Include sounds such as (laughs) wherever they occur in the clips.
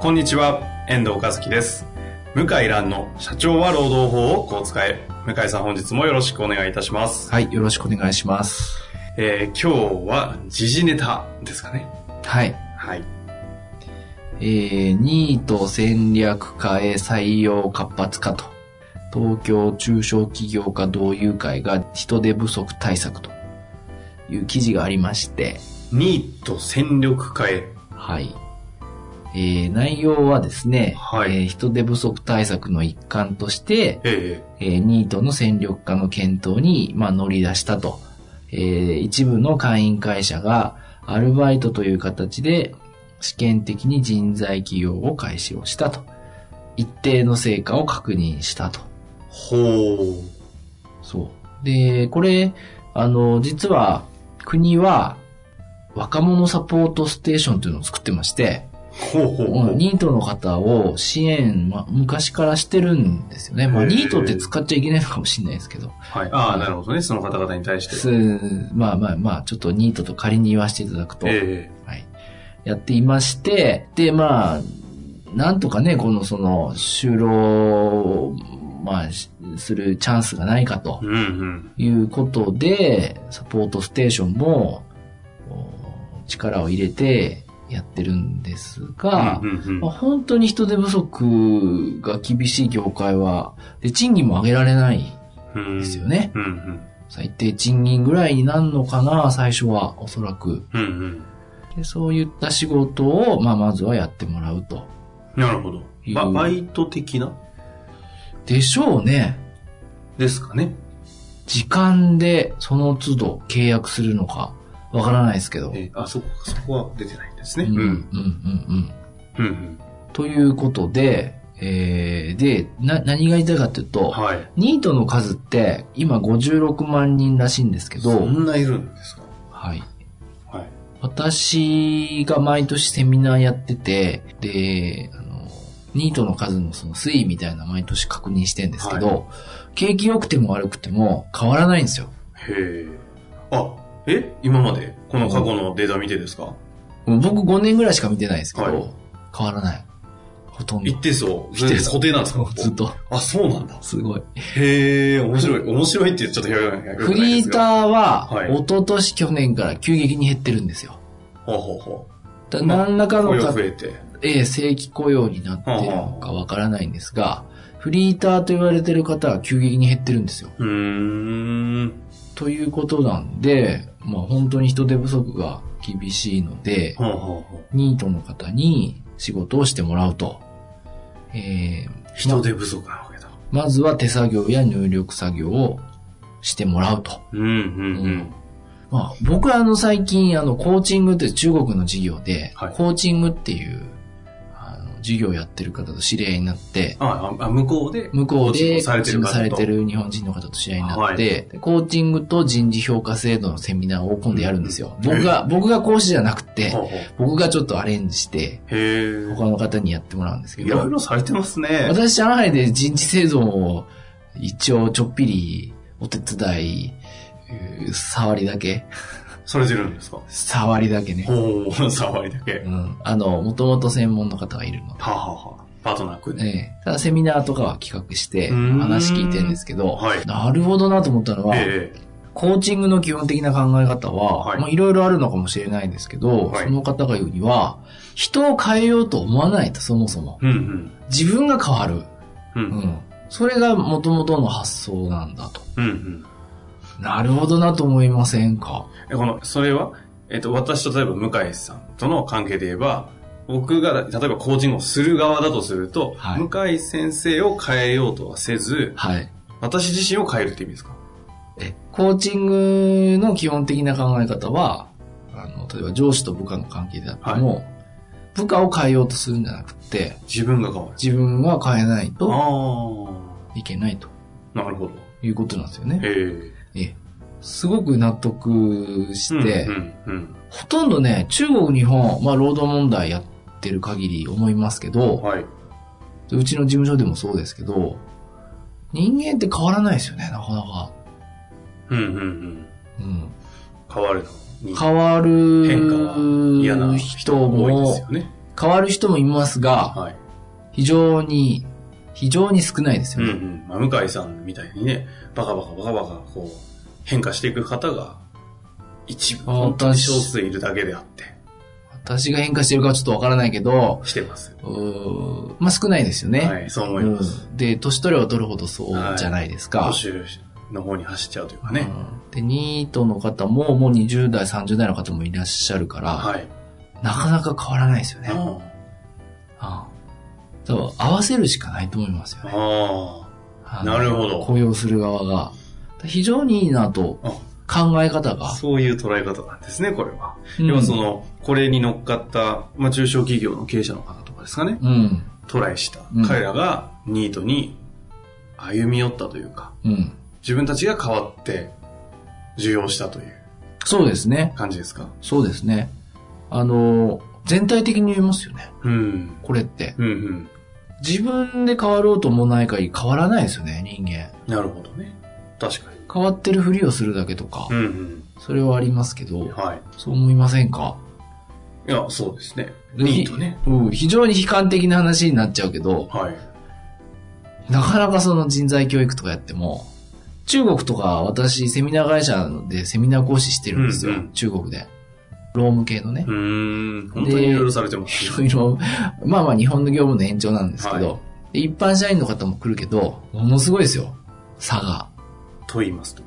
こんにちは、遠藤和樹です。向井蘭の社長は労働法をこう使え。向井さん本日もよろしくお願いいたします。はい、よろしくお願いします。えー、今日は時事ネタですかね。はい。はい。えー、ニート戦略化へ採用活発化と、東京中小企業家同友会が人手不足対策という記事がありまして、ニート戦力化へ。はい。えー、内容はですね、はいえー人手不足対策の一環として、ええーニートの戦力化の検討に、まあ、乗り出したと。えー一部の会員会社がアルバイトという形で試験的に人材起用を開始をしたと。一定の成果を確認したと。ほう。そう。で、これ、あの、実は国は若者サポートステーションというのを作ってまして、ほうほうほう。ニートの方を支援、まあ、昔からしてるんですよね。まあ、ニートって使っちゃいけないのかもしれないですけど。はい。ああ、なるほどね。その方々に対して。すまあまあまあ、ちょっとニートと仮に言わせていただくと、えはい。やっていまして、で、まあ、なんとかね、このその、就労、まあ、しするチャンスがないかとえうんうん。いうことで、サポートステーションも、お力を入れてやってるんですが、うんうんまあ、本当に人手不足が厳しい業界は、で、賃金も上げられないうん。ですよね。うんうん。最低賃金ぐらいになるのかな、最初は、おそらく。うんうん。でそういった仕事を、まあ、まずはやってもらうと。なるほど。ババイト的な？でしょうね。ですかね。時間でその都度契約するのか、わからないですけど。えーあ、そこ、そこは出てないんですね。うん、うん、うん、うん。うんうん。ということで、えー、で、な、何が言いたいかっていうと、はい。ニートの数って今56万人らしいんですけそど、んないるんですか？はい。はい。私が毎年セミナーやってて、で、あの、ニートの数のその推移みたいな毎年確認してんですけど、景気良くても悪くても変わらないんですよ。へえ。あ、え？今まで？この過去のデータ見てですか？僕5年ぐらいしか見てないですけど、はい変わらない。ほとんど一。定数、ず一定数固定なんですか？(laughs) ずっと。あ、そうなんだ。すごい。へえ、面白い。面白いって言っちゃったらフリーターははい、一昨年去年から急激に減ってるんですよ。ー。ほうほうほだう。まあ何らかの雇用か増えて。ええ正規雇用になってるのかわからないんですが、フリーターと言われてる方は急激に減ってるんですよ。うーん。ということなんで、まあ本当に人手不足が厳しいので。ニートの方に仕事をしてもらうと。えー人手不足なわけだ。まずは手作業や入力作業をしてもらうと。うんうんうん。まあ僕はあの最近あのコーチングって中国の授業で、はいコーチングっていう授業をやってる方と知り合いになって、あ、あ、あ向こうで、向こうでされてる方とされてる日本人の方と知り合いになって、コーチングと人事評価制度のセミナーを今度やるんですよ。僕が、僕が講師じゃなくて、僕がちょっとアレンジして。他の方にやってもらうんですけいろいど、ろされてますね。私、上海で人事制度を一応ちょっぴりお手伝い、触りだけ、されてるんですか？触りだけね。ほう、(laughs) 触りだけ。はうん。あの、もともと専門の方がいるので。あ、はあはあ、パートナー組んで。ええただセミナーとかは企画して話聞いてるんですけど、はいなるほどなと思ったのは、えコーチングの基本的な考え方は、はいまあいろいろあるのかもしれないんですけど、はいその方が言うには、人を変えようと思わないと、そもそも。え。うん自分が変わる。うん。う。うんん。それが元々の発想なんだと。うんうん。なるほどなと思いませんか？え、この、それは、えっと、私と例えば向井さんとの関係で言えば、僕が、例えばコーチングをする側だとすると、はい向井先生を変えようとはせず、はい。私自身を変えるって意味ですか？え、コーチングの基本的な考え方は、あの、例えば上司と部下の関係であっても、部下を変えようとするんじゃなくて、自分が変わる。自分が変えないとあいけないとあ、なるほど。いうことなんですよね。えええ。すごく納得えして、うんうんほとんどね、中国、日本、まあ労働問題やってる限り思いますけうん。ど、はい。うちの事務所でもそうですけど、人間って変わらないですよね、なかなか。うんうんうん。うん、変わる。変わる人も。変わる人もいますが、はい。非常に、非常に少ないですよね。うんうん。まあ、向井さんみたいにね、バカバカバカバカ、こう、変化していく方が、一部、あ本当に私少数いるだけであって、私が変化してるかはちょっとわからないけど、してます。うーまあ少ないですよね。はい、そう思います。うんで、年取れば取るほどそうじゃないですか。年の方に走っちゃうというかね。うんで、ニートの方ももう20代、30代の方もいらっしゃるから、はい。なかなか変わらないですよね。うんああだから合わせるしかないと思いますよね。ああのなるほど雇用する側が。非常にいいなとあ。考え方が。そういう捉え方なんですね、これは。うん要はその、これに乗っかった、まあ、中小企業の経営者の方とかですかね。うん。トライした。うん彼らがニートに歩み寄ったというか、うん。自分たちが変わって、受容したというそうですね。感じですか？そうですね。あの、全体的に言えますよね。うん。これって。うんうん。自分で変わろうと思わない限り変わらないですよね、人間。なるほどね。確かに。変わってるふりをするだけとか、うんうん。それはありますけど、はい。そう思いませんか？いや、そうですね。でニートね。うん、非常に悲観的な話になっちゃうけど、はい。なかなかその人材教育とかやっても、中国とか私セミナー会社でセミナー講師してるんですよ、うんうん中国で。労務系のねう。ーん。本当にいろいろされてますいろいろ、まあまあ日本の業務の延長なんですけど、はで一般社員の方も来るけど、ものすごいですよ、差が。と言いますと。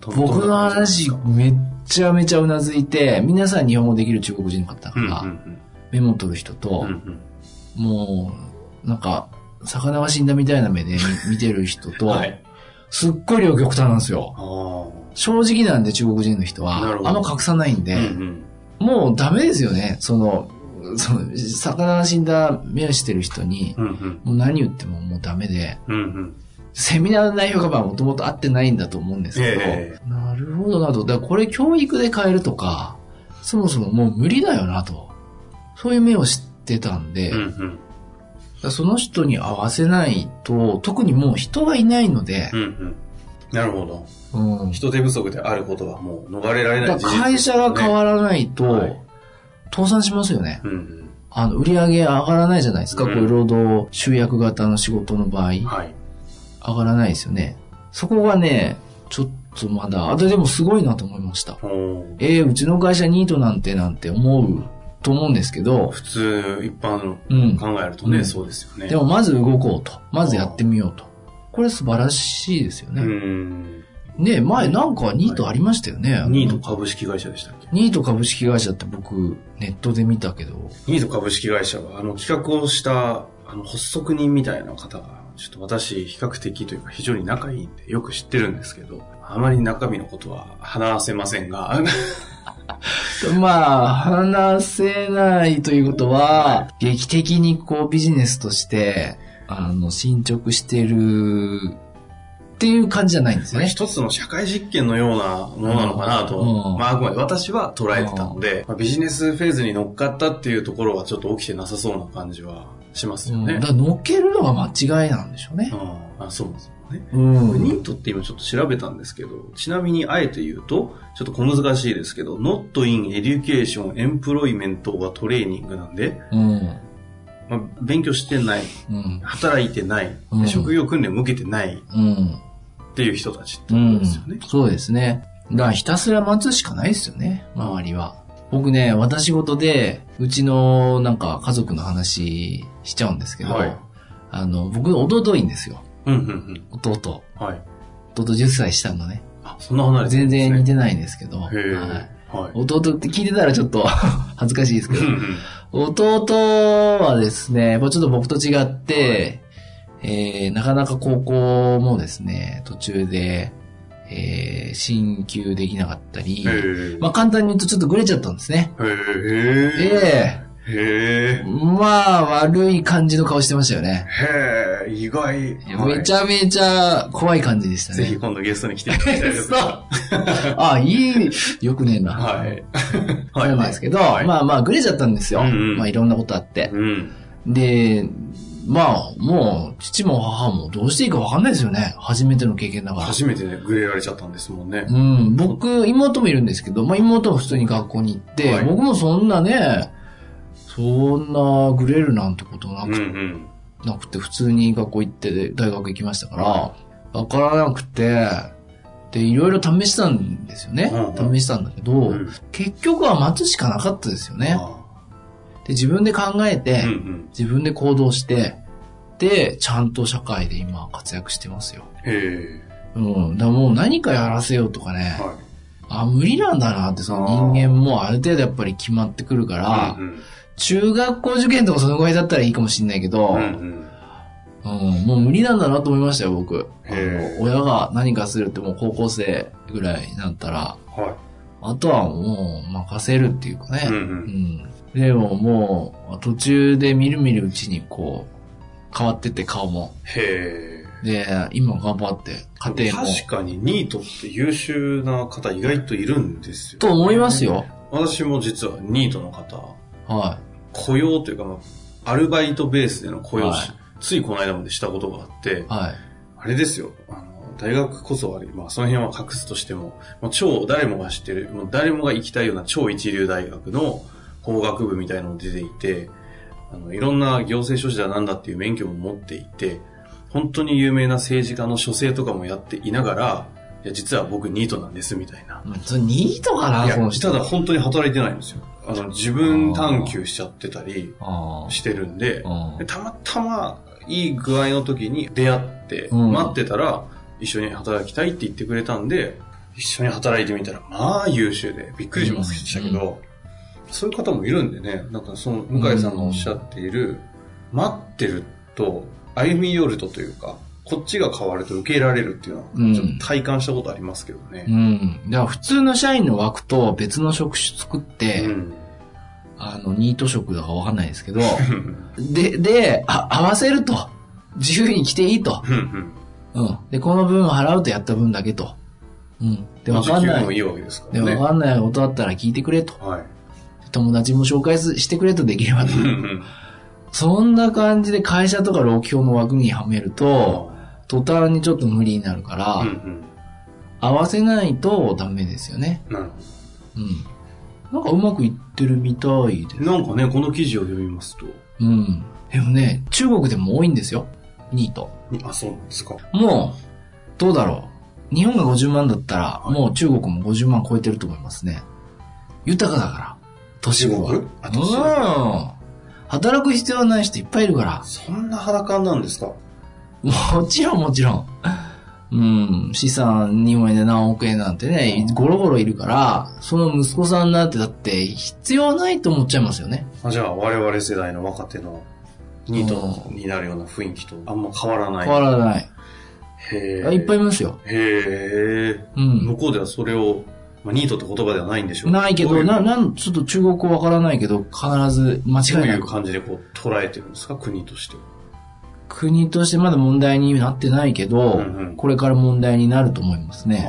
と僕の話めっちゃめちゃうなずいて、皆さん日本語できる中国人の方だかじですら、かうんうんメモ取る人と、うん。うんうんもう、なんか、魚が死んだみたいな目で見 (laughs) 見てる人と、はい。すっごい両極端なんですよ。あ正直なんで中国人の人はあんま隠さないんあ。で、うんうん。もうダメですよね。その、その、魚が死んだ目をしてる人に、うんうん。もう何言ってももうダメで、うんうん。セミナーの内容がまあもともと合ってないんだと思うんですけど、えなるほどなと。だからこれ教育で変えるとか、そもそももう無理だよなと。そういう目を知ってたんで、うんうん。その人に合わせないと、特にもう人がいないのでう、んうん。なるほど。うん人手不足であることはもう逃れられなだい事実から会社が変わらないと、はい倒産しますよね。うんうん。あの、売り上げ上がらないじゃないですか。うんこういう労働集約型の仕事の場合、はい。上がらないですよね。そこがね、ちょっとまだ、あとでもすごいなと思いました。おーえー、うちの会社ニートなんてなんて思うと思うんですけど、普通、一般うん。考えるとね、うんそうですよね。でもまず動こうと。まずやってみようと。これ素晴らしいですようね。ん。ね前なんかニートありましたよね。あのニート株式会社でしたっけ？ニート株式会社って僕ネットで見たけど、ニート株式会社は、あの、企画をした、あの、発足人みたいな方が、ちょっと私、比較的というか、非常に仲いいんで、よく知ってるんですけど、あまり中身のことは話せませんが、(laughs) まあ、話せないということは、劇的にこうビジネスとして、あの、進捗してるっていう感じじゃないんですよね。一つの社会実験のようなものなのかなと、うんまあ、あくまで私は捉えてたので、まあビジネスフェーズに乗っかったっていうところはちょっと起きてなさそうな感じはしますよね。うんだから乗っけるのが間違いなんでしょうね。うんあそうですよね。うんニートって今ちょっと調べたんですけど、ちなみにあえて言うと、ちょっと小難しいですけど、not in education, employment がトレーニングなんで、うん。まあ、勉強してない、うん。働いてない、でうん職業訓練も受けてないうん。っていう人たちってうんことですよね。そうですね。だからひたすら待つしかないですよね、周りは。僕ね、私事で、うちのなんか家族の話しちゃうんですけど、はいあの、僕弟いいんですよ。うん、うん、弟。うん。はい。弟10歳下のね。あ、そんな離れてるね然似てないんですけど、はい。はい。弟って聞いてたらちょっと (laughs) 恥ずかしいですけど、弟はですね、やっぱちょっと僕と違って、えー、なかなか高校もですね、途中で、えー、進級できなかったり。まあ簡単に言うとちょっとグレちゃったんですね。へえ。ええへえ。まあ悪い感じの顔してましたよね。へえ、意外。めちゃめちゃ怖い感じでしたね。ぜひ今度ゲストに来ていただきたいです。(laughs) あ、いい、よくねえな。はい。(laughs) なんですけど、はいまあまあ、グレちゃったんですよ。うんうんまあいろんなことあって。うん。で、まあ、もう、父も母もどうしていいかわかんないですよね。初めての経験だから。初めてね、グレられちゃったんですもんねう。ん、僕、妹もいるんですけど、まあ妹は普通に学校に行って、はい僕もそんなね、そんなグレるなんてことなうんく,、うん。なくて、普通に学校行って、大学行きましたから、わからなくて、で、いろいろ試したんですよね。うんうん試したんだけど、うん結局は待つしかなかったですよね。あで、自分で考えて、ーうんうん。自分で行動して、で、ちゃんと社会で今活躍してますよ。へうん。だもう何かやらせようとかねえ。、はい。あ、無理なんだなって、その人間もある程度やっぱり決まってくるから、うん中学校受験とかそのぐらいだったらいいかもしれないけど、ううんんうん。もう無理なんだなと思いましたよ、僕。親が何かするってもう高校生ぐらいになったら、はあとはもう任せるっていうかね。い。うんう。うんん。でももう、途中でみるみるうちにこう、変わってって顔も。へえ。で、今頑張って、家庭も。確かにニートって優秀な方意外といるんですよ。と思いますよ。私も実はニートの方、は雇用というか、まあアルバイトベースでの雇用し、はいついこの間までしたことがあってい。、はい。あれですよ、あの、大学こそあり、まあその辺は隠すとしても、もう超誰もが知ってる、もう誰もが行きたいような超一流大学の法学部みたいなのも出ていて、あの、いろんな行政書士だなんだっていう免許も持っていて、本当に有名な政治家の書生とかもやっていながら、いや、実は僕ニートなんですみたいな。ニートかな。ただ本当に働いてないんですよ。あの、自分探求しちゃってたりあしてるんで、たまたまいい具合の時に出会って、うん。待ってたら、一緒に働きたいって言ってくれたんで、一緒に働いてみたら、まあ優秀で、びっくりしましたけど、そういう方もいるんでね、なんかその、向井さんがおっしゃっている、待ってると、歩み寄るとというか、こっちが変わると受け入れられるっていうのは、うんちょっと体感したことありますけどねう。ん。だから普通の社員の枠と別の職種作って、うん。あの、ニート職だかわかんないですけど、で、で、あ合わせると。自由に来ていいと。うんうん。うん。で、この分を払うとやった分だけと。うん。で、わかんない。いいわけですかね。わかんないことあったら聞いてくれと。はい。友達も紹介すしてくれとできればと。そんな感じで会社とか労基法の枠にはめると、途端にちょっと無理になるから、うんうん。合わせないとダメですよね。なるほうん。なんかうまくいってるみたいでど。なんかね、この記事を読みますと、うん。でもね、中国でも多いんですよ。ニート。あ、そうなんですか。もう、どうだろう。日本が50万だったら、はいもう中国も50万超えてると思いますね。豊かだから。都市あ都市部うん。働く必要ない人いっぱいいるから。そんな裸なんですかもちろんもちろん。うん。資産日本円で何億円なんてね、ゴロゴロいるから、その息子さんなんてだって必要ないと思っちゃいますよね。あじゃあ、我々世代の若手のニートになるような雰囲気とあんま変わらない。変わらない。へえ。あいっぱいいますよ。へえ。うん。向こうではそれを、まあ、ニートって言葉ではないんでしょうないけど、どういう？な、なん、ちょっと中国語わからないけど、必ず間どう違いないく。う感じでこう捉えてるんですか？国としては。国としてまだ問題になってないけど、うんうんこれから問題になると思いますね。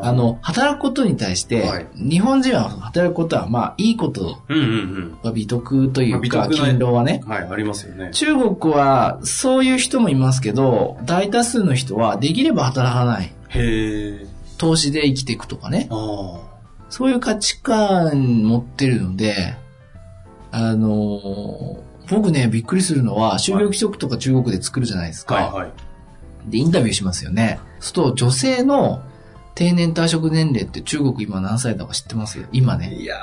ああ、の、働くことに対して、はい日本人は働くことは、まあ、いいことうんうんは美徳というか、勤労はね。うん。はい、ありますよね。中国は、そういう人もいますけど、大多数の人は、できれば働かない。へえ。投資で生きていくとかね。あそういう価値観持ってるので、あのー僕ね、びっくりするのは、就業規則とか中国で作るじゃないですあ。か。はいはい。で、インタビューしますよね。そうすると、女性の定年退職年齢って中国今何歳だか知ってます？よ今ね。いや、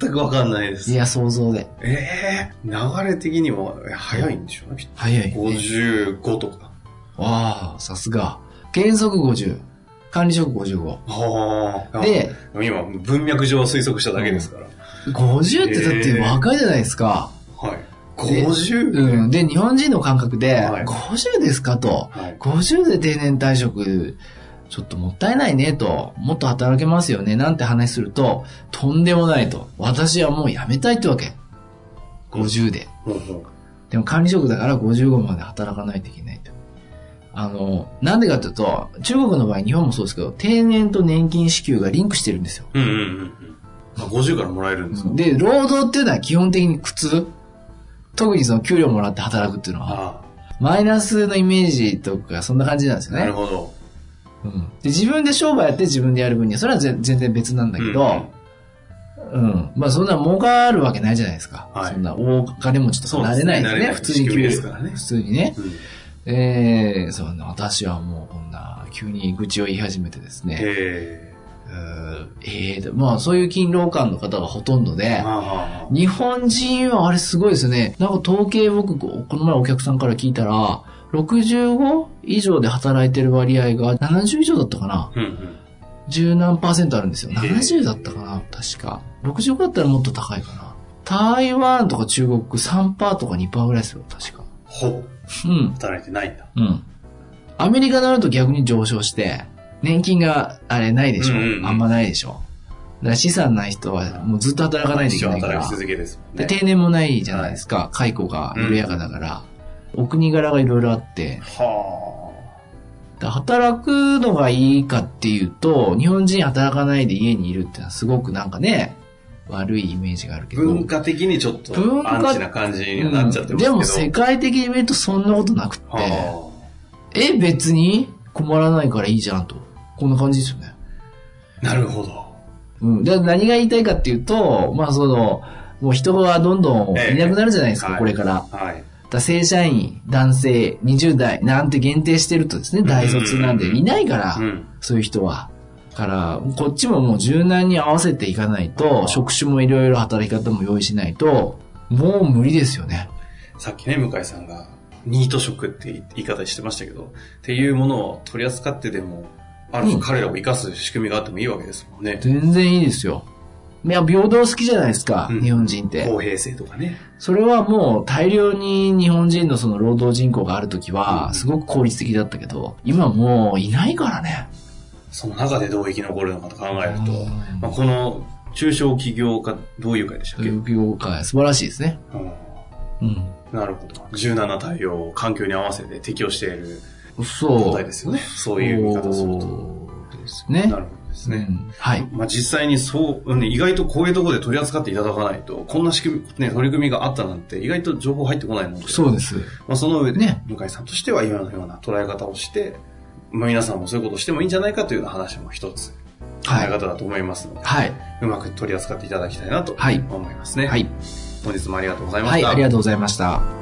全くわかんないです。いや、想像で。ええ流れ的にもえ早いんでしょうね、きっと。早い、ね。55とか。わあ、さすが。原則50。管理職55。はあ。で、今、文脈上は推測しただけですから。50ってだって若いじゃないですか。はい。で 50? うん。で、日本人の感覚で、はい50ですかと。はい。50で定年退職、ちょっともったいないねと、もっと働けますよね、なんて話すると、とんでもないと。私はもう辞めたいってわけ。50で。ほうほでも管理職だから55まで働かないといけないと。あの、なんでかというと、中国の場合、日本もそうですけど、定年と年金支給がリンクしてるんですよ。う。うんうんうんうん。あ、50からもらえるんですか？で、労働っていうのは基本的に苦痛。特にその給料もらって働くっていうのは、あマイナスのイメージとか、そんな感じなんですあ、なるよね。ほど。うん、で自分で商売やって自分でやる分には、それはぜ全然別なんだけど、うん、まあそんな儲かるわけないじゃないですか。はいそんな大金持ちとかなれないですね。すね普通に給料すからね普通にね。うんええそうね、私はもうこんな、急に愚痴を言い始めてですね。ええまあそういう勤労感の方がほとんどで日本人はあれすごいですね。なんか統計僕、この前お客さんから聞いたら、65以上で働いてる割合が70以上だったかなあ。うんうん。十何パーセントあるんですよ。へえ70だったかな確か。65だったらもっと高いかな。台湾とか中国3%とか2%ぐらいですよ、確か。ほう。うん。働いてないんだ。うん。アメリカになると逆に上昇して、年金があれないでしょ、うんうんうんあんまないでしょだから資産ない人はもうずっと働かないといけないから。働き続けですもんで、ね。定年もないじゃないですか。解雇が緩やかだから。お国柄がいろいろあって。はだから働くのがいいかっていうと、日本人働かないで家にいるってのはすごくなんかね、悪いイメージがあるあ。けど。文化的にちょっと文化アンチな感じにはなっちゃってますけど。うんでも世界的に見るとそんなことなくって、はえ、別に？困らないからいいじゃんと。こんな感じですよね。あ。なるほど。うん。で、何が言いたいかっていうと、まあその、もう人がどんどんいなくなるじゃないですか、ええこれから。はい。だ正社員、男性、20代なんて限定してるとですね、大卒なんでいないから、うん。そういう人は。から、こっちももう柔軟に合わせていかないと、職種もいろいろ働き方も用意しないと、もう無理ですよね。さっきね、向井さんが、ニート職って言い方してましたけど、っていうものを取り扱ってでも、あ彼らを生かす仕組みがあってもいいわけですもんね。全然いいですよ。いや、平等好きじゃないですか、うん日本人って。公平性とかね。それはもう大量に日本人のその労働人口があるときは、すごく効率的だったけど、今もういないからね。その中でどう生き残るのかと考えるとうん、まあ、この中小企業家、どういう会でしたっけ、そういう業界、素晴らしいですね。うんうん。なるほど。柔軟な対応を環境に合わせて適用しているそう。答えですよね。そういう見方をすると。ですね。なるほどですね。うんはい。まあ実際にそう、うん意外とこういうところで取り扱っていただかないと、こんな仕組み、ね、取り組みがあったなんて意外と情報入ってこないので、そうです。まあその上で、ね向井さんとしては今のような捉え方をして、まあ皆さんもそういうことをしてもいいんじゃないかというような話も一つ考はいえ方だと思いますので、はい。うまく取り扱っていただきたいなとはい思いますね。はい。本日もありがとうございまはい、した。ありがとうございました。